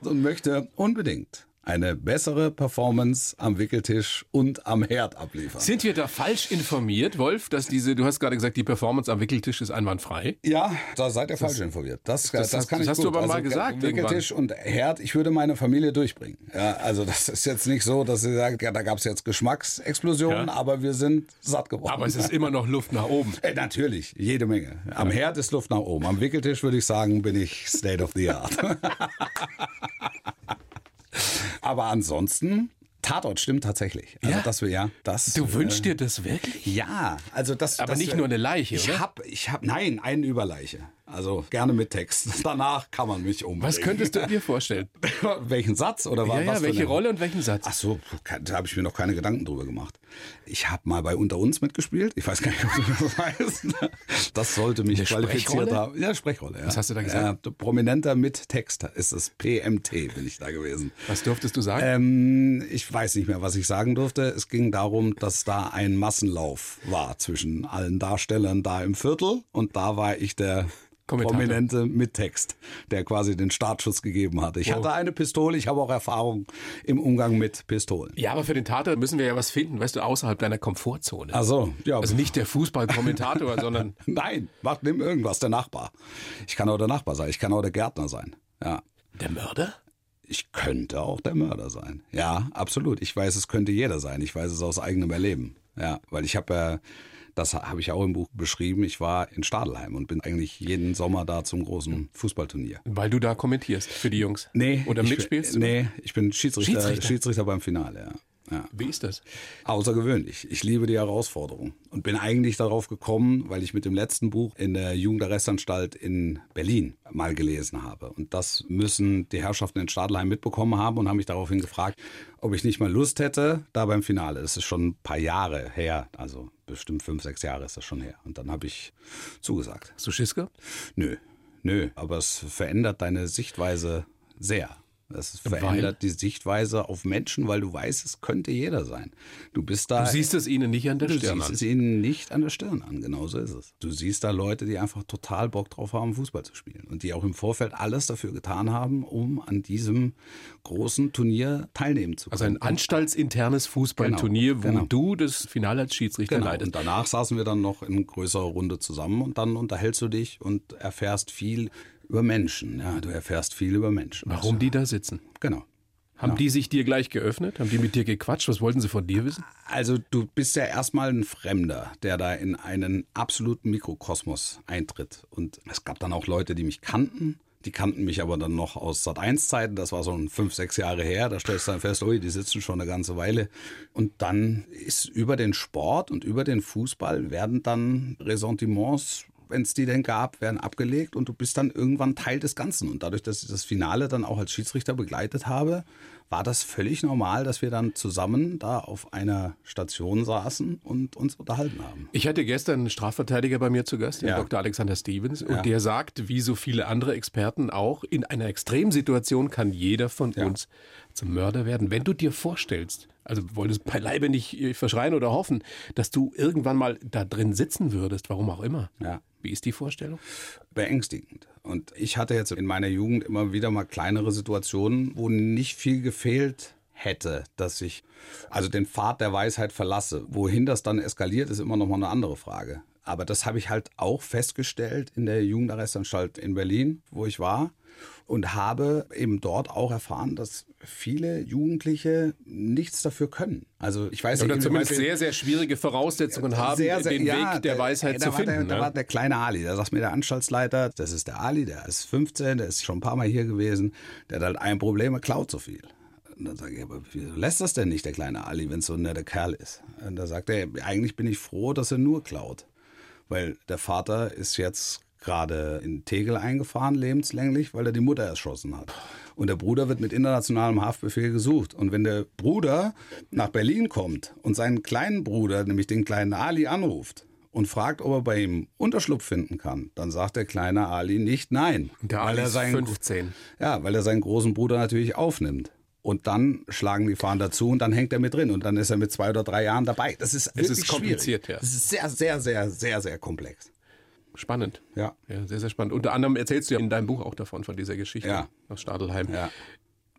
und möchte unbedingt eine bessere Performance am Wickeltisch und am Herd abliefern. Sind wir da falsch informiert, Wolf, dass diese, du hast gerade gesagt, die Performance am Wickeltisch ist einwandfrei? Ja, da seid ihr falsch informiert. Das, das, das- kann das ich hast gut. du aber mal also, gesagt Wickeltisch und Herd, ich würde meine Familie durchbringen. Ja, also das ist jetzt nicht so, dass sie sagt, ja, da gab es jetzt Geschmacksexplosionen, Ja. aber wir sind satt geworden. Aber es ist immer noch Luft nach oben. Äh, natürlich, jede Menge. Am Herd ist Luft nach oben. Am Wickeltisch würde ich sagen, bin ich State of the Art. ansonsten, Tatort stimmt tatsächlich. Also Ja? dass wir ja, das. Du wünschst dir das wirklich? Ja, also das. Aber nicht wir- nur eine Leiche, Ich oder? hab, ich hab, nein, eine Überleiche. Also gerne mit Text. Danach kann man mich umbringen. Was könntest du dir vorstellen? Welchen Satz oder Ja, was? ja, für welche Rolle und welchen Satz? Ach so, da habe ich mir noch keine Gedanken drüber gemacht. Ich habe mal bei Unter uns mitgespielt. Ich weiß gar nicht, ob du das weißt. Das sollte mich qualifiziert haben. Ja, Sprechrolle. Ja. Was hast du da gesagt? Ja, Prominenter mit Text ist es. PMT bin ich da gewesen. Was durftest du sagen? Ähm, ich weiß nicht mehr, was ich sagen durfte. Es ging darum, dass da ein Massenlauf war zwischen allen Darstellern da im Viertel und da war ich der. Prominente mit Text, der quasi den Startschuss gegeben hatte. Ich Wow. hatte eine Pistole, ich habe auch Erfahrung im Umgang mit Pistolen. ja, aber für den Tatort müssen wir ja was finden, weißt du, außerhalb deiner Komfortzone. Ach so, ja. Also nicht der Fußballkommentator, sondern Nein, mach nimm irgendwas, der Nachbar. Ich kann auch der Nachbar sein, ich kann auch der Gärtner sein. Ja. der Mörder? Ich könnte auch der Mörder sein. Ja, absolut. Ich weiß, es könnte jeder sein. Ich weiß es aus eigenem Erleben. Ja, weil ich habe ja, das habe ich auch im Buch beschrieben, ich war in Stadelheim und bin eigentlich jeden Sommer da zum großen Fußballturnier. Weil du da kommentierst für die Jungs. Nee. Oder mitspielst bin, du? Nee, ich bin Schiedsrichter, Schiedsrichter? Schiedsrichter? beim Finale, ja. Ja. Wie ist das? Außergewöhnlich. Ich liebe die Herausforderung und bin eigentlich darauf gekommen, weil ich mit dem letzten Buch in der Jugendarrestanstalt in Berlin mal gelesen habe. Und das müssen die Herrschaften in Stadelheim mitbekommen haben und haben mich daraufhin gefragt, ob ich nicht mal Lust hätte, da beim Finale. Das ist schon ein paar Jahre her, also bestimmt fünf, sechs Jahre ist das schon her. Und dann habe ich zugesagt. Hast du Schiss gehabt? Nö, nö, aber es verändert deine Sichtweise sehr. Es verändert Weil? die Sichtweise auf Menschen, weil du weißt, es könnte jeder sein. Du bist da. Du siehst es ihnen nicht an der Du Stirn siehst an. es ihnen nicht an der Stirn an, genau so ist es. Du siehst da Leute, die einfach total Bock drauf haben, Fußball zu spielen und die auch im Vorfeld alles dafür getan haben, um an diesem großen Turnier teilnehmen zu Also können. ein anstaltsinternes Fußballturnier, wo Genau, genau. du das Finale als Schiedsrichter Genau. leitest. Und danach saßen wir dann noch in größerer Runde zusammen und dann unterhältst du dich und erfährst viel über Menschen. Ja, du erfährst viel über Menschen. Warum die da sitzen? Genau. Haben die sich dir gleich geöffnet? Haben die mit dir gequatscht? Was wollten sie von dir wissen? Also du bist ja erstmal ein Fremder, der da in einen absoluten Mikrokosmos eintritt. Und es gab dann auch Leute, die mich kannten. Die kannten mich aber dann noch aus Sat1-Zeiten. Das war so ein fünf, sechs Jahre her. Da stellst du dann fest, ui, die sitzen schon eine ganze Weile. Und dann ist über den Sport und über den Fußball werden dann Ressentiments wenn es die denn gab, werden abgelegt und du bist dann irgendwann Teil des Ganzen. Und dadurch, dass ich das Finale dann auch als Schiedsrichter begleitet habe, war das völlig normal, dass wir dann zusammen da auf einer Station saßen und uns unterhalten haben. Ich hatte gestern einen Strafverteidiger bei mir zu Gast, den Ja. Dr. Alexander Stevens, und Ja. der sagt, wie so viele andere Experten auch, in einer Extremsituation kann jeder von Ja. uns zum Mörder werden. Wenn du dir vorstellst, also es beileibe nicht äh, verschreien oder hoffen, dass du irgendwann mal da drin sitzen würdest, warum auch immer. Ja. Wie ist die Vorstellung? beängstigend. Und ich hatte jetzt in meiner Jugend immer wieder mal kleinere Situationen, wo nicht viel gefehlt hätte, dass ich also den Pfad der Weisheit verlasse. Wohin das dann eskaliert, ist immer noch mal eine andere Frage. Aber das habe ich halt auch festgestellt in der Jugendarrestanstalt in Berlin, wo ich war. Und habe eben dort auch erfahren, dass viele Jugendliche nichts dafür können. Also ich weiß Oder nicht, zumindest sehr, sehr schwierige Voraussetzungen haben, den Weg der Weisheit da zu finden. Der, da ne? war der kleine Ali, da sagt mir der Anstaltsleiter, das ist der Ali, der ist 15, der ist schon ein paar Mal hier gewesen, der hat halt ein Problem, er klaut so viel. Und dann sage ich, aber wieso lässt das denn nicht, der kleine Ali, wenn es so ein netter Kerl ist? Und da sagt er, eigentlich bin ich froh, dass er nur klaut. Weil der Vater ist jetzt gerade in Tegel eingefahren, lebenslänglich, weil er die Mutter erschossen hat. Und der Bruder wird mit internationalem Haftbefehl gesucht. Und wenn der Bruder nach Berlin kommt und seinen kleinen Bruder, nämlich den kleinen Ali, anruft und fragt, ob er bei ihm Unterschlupf finden kann, dann sagt der kleine Ali nicht nein. Der weil Ali er ist seinen, 15. Ja, weil er seinen großen Bruder natürlich aufnimmt. Und dann schlagen die Fahnen dazu und dann hängt er mit drin und dann ist er mit zwei oder drei Jahren dabei. Das ist wirklich ist kompliziert, schwierig. ja. Das ist sehr, sehr, sehr, sehr, sehr komplex. Spannend. Ja. Ja, sehr, sehr spannend. Unter anderem erzählst du ja in deinem Buch auch davon, von dieser Geschichte Ja. aus Stadelheim. Ja.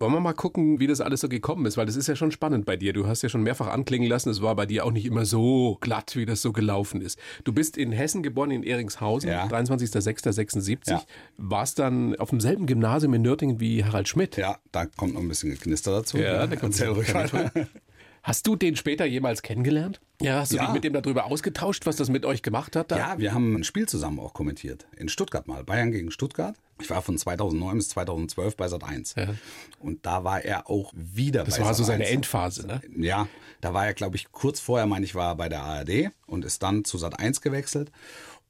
Wollen wir mal gucken, wie das alles so gekommen ist, weil das ist ja schon spannend bei dir. Du hast ja schon mehrfach anklingen lassen, es war bei dir auch nicht immer so glatt, wie das so gelaufen ist. Du bist in Hessen geboren, in Eringshausen, Ja. 23.06.76. Ja. Warst dann auf demselben Gymnasium in Nürtingen wie Harald Schmidt. Ja, da kommt noch ein bisschen Geknister dazu. Ja, da kommt Erzähl ruhig. Hast du den später jemals kennengelernt? Ja, hast du Ja. dich mit dem darüber ausgetauscht, was das mit euch gemacht hat? Da? Ja, wir haben ein Spiel zusammen auch kommentiert. In Stuttgart mal. Bayern gegen Stuttgart. Ich war von 2009 bis 2012 bei Sat 1. Ja. Und da war er auch wieder Das bei war so Sat.1. seine Endphase, ne? Ja, da war er, glaube ich, kurz vorher, meine ich, war er bei der ARD und ist dann zu Sat 1 gewechselt.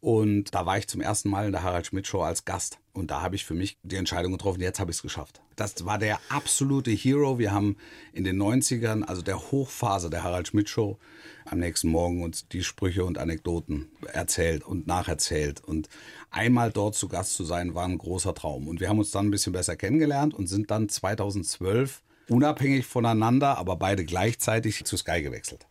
Und da war ich zum ersten Mal in der Harald Schmidt Show als Gast. Und da habe ich für mich die Entscheidung getroffen, jetzt habe ich es geschafft. Das war der absolute Hero. Wir haben in den 90ern, also der Hochphase der Harald Schmidt Show, am nächsten Morgen uns die Sprüche und Anekdoten erzählt und nacherzählt. Und einmal dort zu Gast zu sein, war ein großer Traum. Und wir haben uns dann ein bisschen besser kennengelernt und sind dann 2012 unabhängig voneinander, aber beide gleichzeitig zu Sky gewechselt.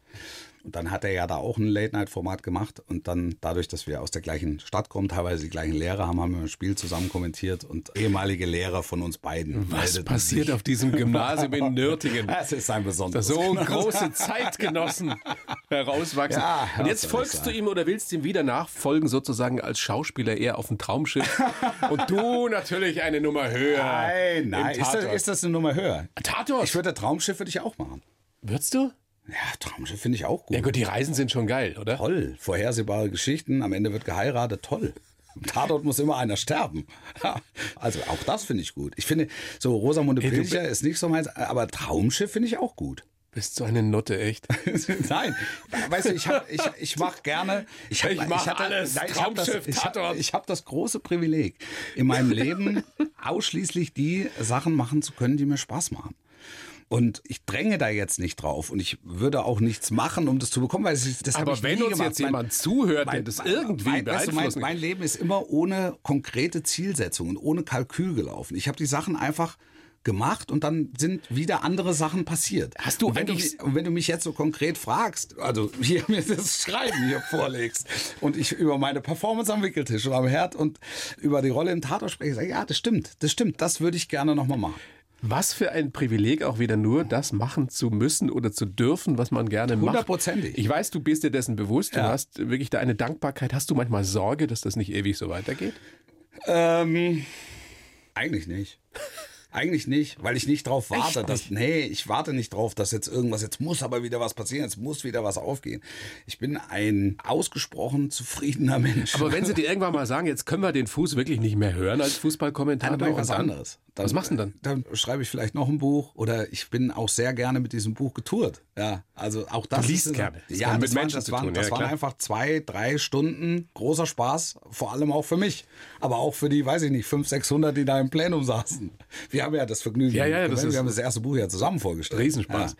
Und dann hat er ja da auch ein Late-Night-Format gemacht und dann dadurch, dass wir aus der gleichen Stadt kommen, teilweise die gleichen Lehrer haben, haben wir ein Spiel zusammen kommentiert und ehemalige Lehrer von uns beiden. Was passiert sich. auf diesem Gymnasium in Nürtingen? Es ist ein besonderes. so große Zeitgenossen herauswachsen. Ja, und jetzt folgst du ihm oder willst ihm wieder nachfolgen, sozusagen als Schauspieler eher auf dem Traumschiff. und du natürlich eine Nummer höher. Nein, nein. Ist das, ist das eine Nummer höher? Tatort? Ich würde Traumschiff würde ich auch machen. Würdest du? Ja, Traumschiff finde ich auch gut. Ja gut, die Reisen sind schon geil, oder? Toll. Vorhersehbare Geschichten. Am Ende wird geheiratet. Toll. Im Tatort muss immer einer sterben. Also auch das finde ich gut. Ich finde, so Rosamunde Ey, du Pilcher ist nicht so meins, aber Traumschiff finde ich auch gut. bist so eine Nutte, echt. nein, weißt du, ich, hab, ich, ich mache gerne. Ich, hab, ich mache alles. Nein, ich habe das, ich hab, ich hab das große Privileg, in meinem Leben ausschließlich die Sachen machen zu können, die mir Spaß machen. Und ich dränge da jetzt nicht drauf und ich würde auch nichts machen, um das zu bekommen, weil das, das Aber ich wenn uns gemacht. jetzt jemand mein, zuhört, mein, der das irgendwie mein, beeinflussen weißt du, mein, mein Leben ist immer ohne konkrete Zielsetzung und ohne Kalkül gelaufen. Ich habe die Sachen einfach gemacht und dann sind wieder andere Sachen passiert. Hast du und wenn eigentlich du, und wenn du mich jetzt so konkret fragst, also hier mir das Schreiben hier vorlegst und ich über meine Performance am Wickeltisch und am Herd und über die Rolle im Tatort spreche, sage ich, ja, das stimmt, das stimmt, das würde ich gerne nochmal machen. Was für ein Privileg auch wieder nur, das machen zu müssen oder zu dürfen, was man gerne macht. Hundertprozentig. Ich weiß, du bist dir dessen bewusst. Du Ja. hast wirklich da eine Dankbarkeit. Hast du manchmal Sorge, dass das nicht ewig so weitergeht? Ähm, eigentlich nicht. Eigentlich nicht, weil ich nicht drauf warte. Echt Dass, nee, ich warte nicht drauf, dass jetzt irgendwas, jetzt muss aber wieder was passieren, jetzt muss wieder was aufgehen. Ich bin ein ausgesprochen zufriedener Mensch. Aber wenn sie dir irgendwann mal sagen, jetzt können wir den Fuß wirklich nicht mehr hören als Fußballkommentator, dann mache ich was anderes. Dann, was machst du denn Dann schreibe ich vielleicht noch ein Buch oder ich bin auch sehr gerne mit diesem Buch getourt. Ja, also auch das. Du liest ist, gerne. Das Ja, mit das, waren, Menschen zu waren, tun, das ja, waren klar. einfach zwei, drei Stunden großer Spaß, vor allem auch für mich. Aber auch für die, weiß ich nicht, 500, 600, die da im Plenum saßen. Wir haben ja das Vergnügen. Ja, ja, das wir ist- haben das erste Buch ja zusammen vorgestellt. Riesenspaß.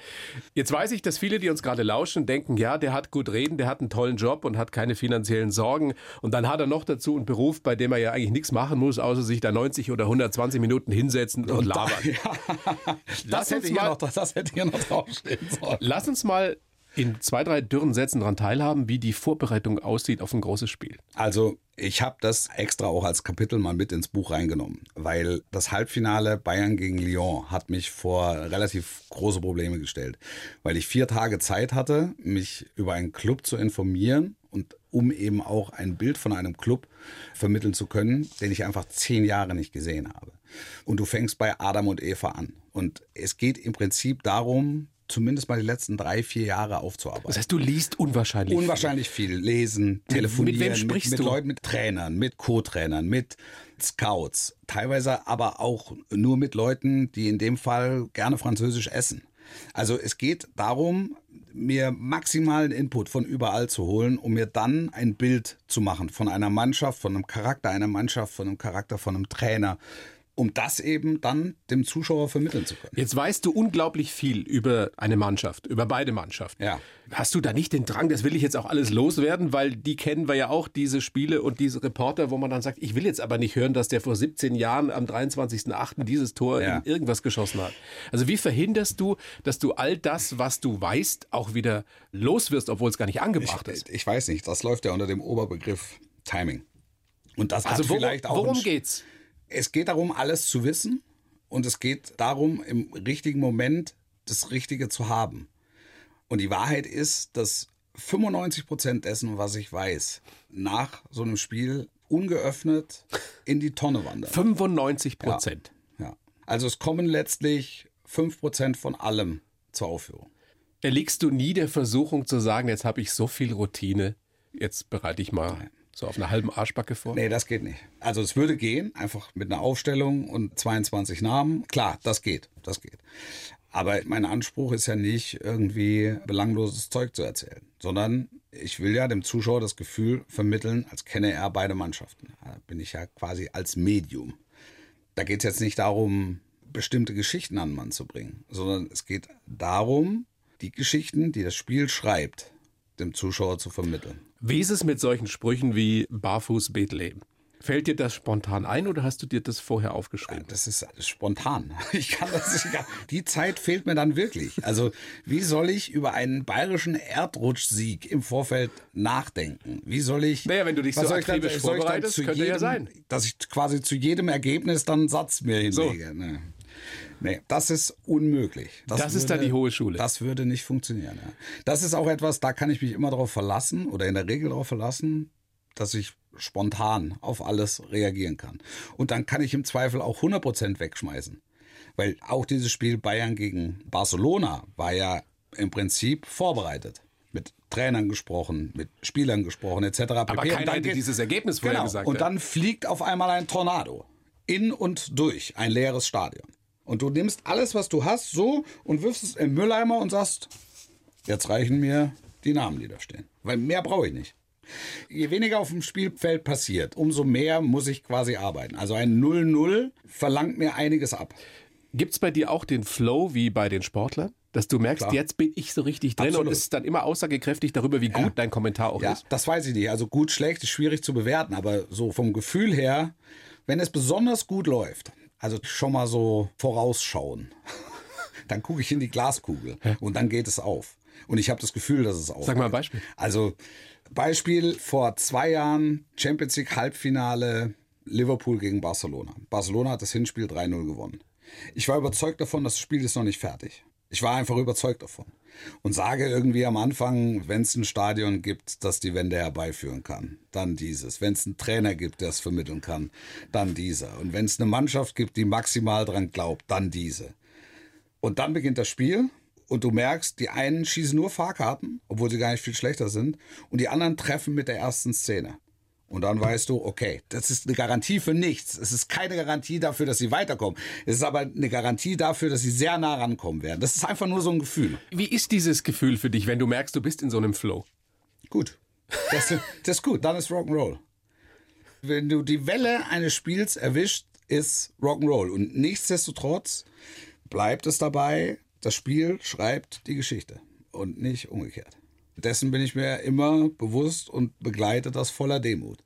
Jetzt weiß ich, dass viele, die uns gerade lauschen, denken, ja, der hat gut reden, der hat einen tollen Job und hat keine finanziellen Sorgen. Und dann hat er noch dazu einen Beruf, bei dem er ja eigentlich nichts machen muss, außer sich da 90 oder 120 Minuten hinsetzen und, Und da, labern. ja, Lass das, hätte mal- noch, das hätte hier noch draufstehen sollen. Lass uns mal in zwei, drei dürren Sätzen daran teilhaben, wie die Vorbereitung aussieht auf ein großes Spiel. Also ich habe das extra auch als Kapitel mal mit ins Buch reingenommen, weil das Halbfinale Bayern gegen Lyon hat mich vor relativ große Probleme gestellt, weil ich vier Tage Zeit hatte, mich über einen Club zu informieren und um eben auch ein Bild von einem Club vermitteln zu können, den ich einfach zehn Jahre nicht gesehen habe. Und du fängst bei Adam und Eva an. Und es geht im Prinzip darum, zumindest mal die letzten drei, vier Jahre aufzuarbeiten. Das heißt, du liest unwahrscheinlich. viel. Unwahrscheinlich viel. Lesen, telefonieren, wem sprichst mit, du? mit Leuten, mit Trainern, mit Co-Trainern, mit Scouts. Teilweise aber auch nur mit Leuten, die in dem Fall gerne Französisch essen. Also es geht darum, mir maximalen Input von überall zu holen, um mir dann ein Bild zu machen von einer Mannschaft, von einem Charakter einer Mannschaft, von einem Charakter von einem Trainer, um das eben dann dem Zuschauer vermitteln zu können. Jetzt weißt du unglaublich viel über eine Mannschaft, über beide Mannschaften. Ja. Hast du da nicht den Drang, das will ich jetzt auch alles loswerden, weil die kennen wir ja auch, diese Spiele und diese Reporter, wo man dann sagt, ich will jetzt aber nicht hören, dass der vor 17 Jahren am 23.08. dieses Tor Ja. in irgendwas geschossen hat. Also wie verhinderst du, dass du all das, was du weißt, auch wieder loswirst, obwohl es gar nicht angebracht ist? Ich, ich weiß nicht, das läuft ja unter dem Oberbegriff Timing. Und das Also hat worum, vielleicht auch worum geht's? Es geht darum, alles zu wissen und es geht darum, im richtigen Moment das Richtige zu haben. Und die Wahrheit ist, dass 95 Prozent dessen, was ich weiß, nach so einem Spiel ungeöffnet in die Tonne wandern. 95 Prozent. Ja. Also es kommen letztlich 5 Prozent von allem zur Aufführung. Erliegst du nie der Versuchung zu sagen, jetzt habe ich so viel Routine, jetzt bereite ich mal so auf einer halben Arschbacke vor? Nee, das geht nicht. Also es würde gehen, einfach mit einer Aufstellung und 22 Namen. Klar, das geht, das geht. Aber mein Anspruch ist ja nicht, irgendwie belangloses Zeug zu erzählen, sondern ich will ja dem Zuschauer das Gefühl vermitteln, als kenne er beide Mannschaften. Da bin ich ja quasi als Medium. Da geht es jetzt nicht darum, bestimmte Geschichten an den Mann zu bringen, sondern es geht darum, die Geschichten, die das Spiel schreibt, dem Zuschauer zu vermitteln. Wie ist es mit solchen Sprüchen wie Barfuß Bethlehem? Fällt dir das spontan ein oder hast du dir das vorher aufgeschrieben? Das ist spontan. Ich kann das nicht. Die Zeit fehlt mir dann wirklich. Also, wie soll ich über einen bayerischen Erdrutschsieg im Vorfeld nachdenken? Wie soll ich. Naja, wenn du dich so akribisch dann vorbereitest, könnte ja jedem, sein. Dass ich quasi zu jedem Ergebnis dann einen Satz mir So. hinlege. Nee. Das ist unmöglich. Das ist dann die hohe Schule. Das würde nicht funktionieren. Ja. Das ist auch etwas, da kann ich mich immer darauf verlassen oder in der Regel darauf verlassen, dass ich spontan auf alles reagieren kann. Und dann kann ich im Zweifel auch 100% wegschmeißen. Weil auch dieses Spiel Bayern gegen Barcelona war ja im Prinzip vorbereitet. Mit Trainern gesprochen, mit Spielern gesprochen, etc. Aber pp. Keiner hätte dieses Ergebnis vorher genau. gesagt. Und dann fliegt auf einmal ein Tornado in und durch ein leeres Stadion. Und du nimmst alles, was du hast, so und wirfst es im Mülleimer und sagst, jetzt reichen mir die Namen, die da stehen. Weil mehr brauche ich nicht. Je weniger auf dem Spielfeld passiert, umso mehr muss ich quasi arbeiten. Also ein 0-0 verlangt mir einiges ab. Gibt es bei dir auch den Flow wie bei den Sportlern? Dass du merkst, Klar. jetzt bin ich so richtig drin Absolut. und es ist dann immer aussagekräftig darüber, wie gut ja. dein Kommentar auch ja, ist. Das weiß ich nicht. Also gut, schlecht ist schwierig zu bewerten, aber so vom Gefühl her, wenn es besonders gut läuft, also schon mal so vorausschauen, dann gucke ich in die Glaskugel und dann geht es auf. Und ich habe das Gefühl, dass es aufgeht. Sag mal ein Beispiel. Also Beispiel vor zwei Jahren Champions League Halbfinale Liverpool gegen Barcelona. Barcelona hat das Hinspiel 3-0 gewonnen. Ich war überzeugt davon, das Spiel ist noch nicht fertig. Ich war einfach überzeugt davon. Und sage irgendwie am Anfang, wenn es ein Stadion gibt, das die Wende herbeiführen kann, dann dieses. Wenn es einen Trainer gibt, der es vermitteln kann, dann dieser. Und wenn es eine Mannschaft gibt, die maximal dran glaubt, dann diese. Und dann beginnt das Spiel und du merkst, die einen schießen nur Fahrkarten, obwohl sie gar nicht viel schlechter sind, und die anderen treffen mit der ersten Szene. Und dann weißt du, okay, das ist eine Garantie für nichts. Es ist keine Garantie dafür, dass sie weiterkommen. Es ist aber eine Garantie dafür, dass sie sehr nah rankommen werden. Das ist einfach nur so ein Gefühl. Wie ist dieses Gefühl für dich, wenn du merkst, du bist in so einem Flow? Gut. Das, das ist gut. Dann ist Rock'n'Roll. Wenn du die Welle eines Spiels erwischt, ist Rock'n'Roll. Und nichtsdestotrotz bleibt es dabei, das Spiel schreibt die Geschichte und nicht umgekehrt. Dessen bin ich mir immer bewusst und begleite das voller Demut.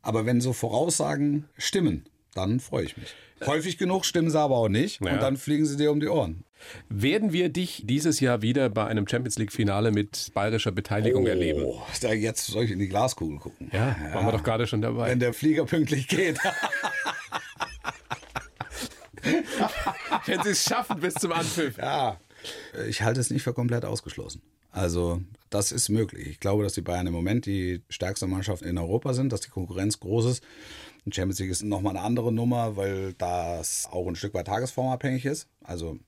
Aber wenn so Voraussagen stimmen, dann freue ich mich. Häufig genug stimmen sie aber auch nicht ja. und dann fliegen sie dir um die Ohren. Werden wir dich dieses Jahr wieder bei einem Champions League Finale mit bayerischer Beteiligung oh, erleben? Jetzt soll ich in die Glaskugel gucken. Ja, ja, waren wir doch gerade schon dabei. Wenn der Flieger pünktlich geht. Wenn sie es schaffen bis zum Anpfiff. Ja, ich halte es nicht für komplett ausgeschlossen. Also das ist möglich. Ich glaube, dass die Bayern im Moment die stärkste Mannschaft in Europa sind, dass die Konkurrenz groß ist. Und Champions League ist nochmal eine andere Nummer, weil das auch ein Stück weit tagesformabhängig ist. Also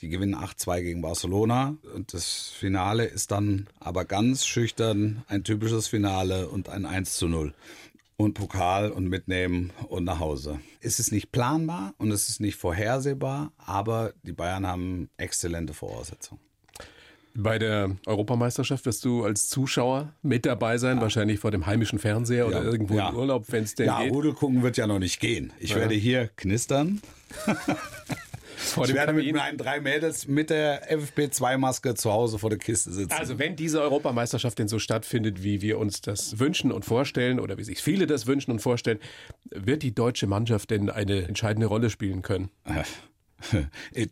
die gewinnen 8-2 gegen Barcelona und das Finale ist dann aber ganz schüchtern ein typisches Finale und ein 1 zu 0 und Pokal und mitnehmen und nach Hause. Es ist nicht planbar und es ist nicht vorhersehbar, aber die Bayern haben exzellente Voraussetzungen. Bei der Europameisterschaft wirst du als Zuschauer mit dabei sein, ja. wahrscheinlich vor dem heimischen Fernseher oder irgendwo ja. im Urlaub, wenn es denn ja, geht. Ja, Rudel gucken wird ja noch nicht gehen. Ich werde hier knistern. Ich werde mit meinen drei Mädels mit der FFP2-Maske zu Hause vor der Kiste sitzen. Also wenn diese Europameisterschaft denn so stattfindet, wie wir uns das wünschen und vorstellen, oder wie sich viele das wünschen und vorstellen, wird die deutsche Mannschaft denn eine entscheidende Rolle spielen können?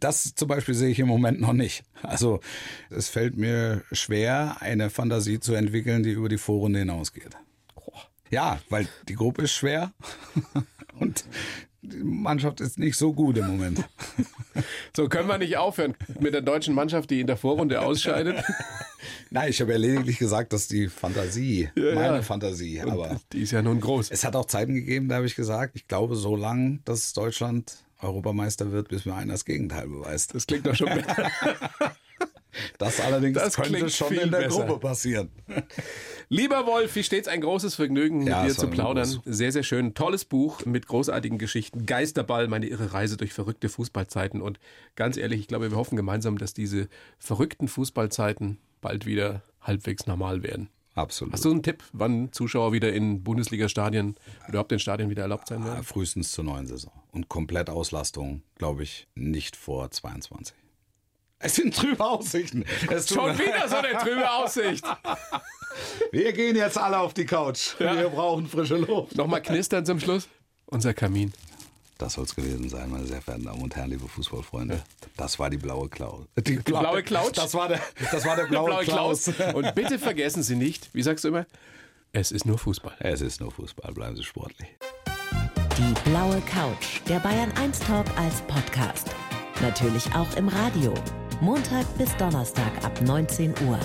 Das zum Beispiel sehe ich im Moment noch nicht. Also es fällt mir schwer, eine Fantasie zu entwickeln, die über die Vorrunde hinausgeht. Ja, weil die Gruppe ist schwer und die Mannschaft ist nicht so gut im Moment. So können wir nicht aufhören mit der deutschen Mannschaft, die in der Vorrunde ausscheidet. Nein, ich habe ja lediglich gesagt, dass die Fantasie, ja, meine ja. Fantasie, aber die ist ja nun groß. Es hat auch Zeiten gegeben, da habe ich gesagt, ich glaube so lang, dass Deutschland Europameister wird, bis mir einer das Gegenteil beweist. Das klingt doch schon besser. Das allerdings das könnte schon in der besser. Gruppe passieren. Lieber Wolf, wie stets ein großes Vergnügen, ja, mit dir zu plaudern. Sehr, sehr schön. Tolles Buch mit großartigen Geschichten. Geisterball, meine irre Reise durch verrückte Fußballzeiten. Und ganz ehrlich, ich glaube, wir hoffen gemeinsam, dass diese verrückten Fußballzeiten bald wieder halbwegs normal werden. Absolut. Hast du einen Tipp, wann Zuschauer wieder in Bundesliga-Stadien, überhaupt in Stadien wieder erlaubt sein werden? Ah, frühestens zur neuen Saison. Und Komplettauslastung, glaube ich, nicht vor 22. Es sind trübe Aussichten. Es Schon wieder so eine trübe Aussicht. Wir gehen jetzt alle auf die Couch. Ja. Wir brauchen frische Luft. Nochmal knistern zum Schluss. Unser Kamin. Das soll es gewesen sein, meine sehr verehrten Damen und Herren, liebe Fußballfreunde. Ja. Das war die blaue Cloud. Die, die blaue Cloud? Das war der, das war der blaue, blaue Klaus. Und bitte vergessen Sie nicht, wie sagst du immer, es ist nur Fußball. Es ist nur Fußball, bleiben Sie sportlich. Die blaue Couch, der Bayern 1 Talk als Podcast. Natürlich auch im Radio. Montag bis Donnerstag ab 19 Uhr.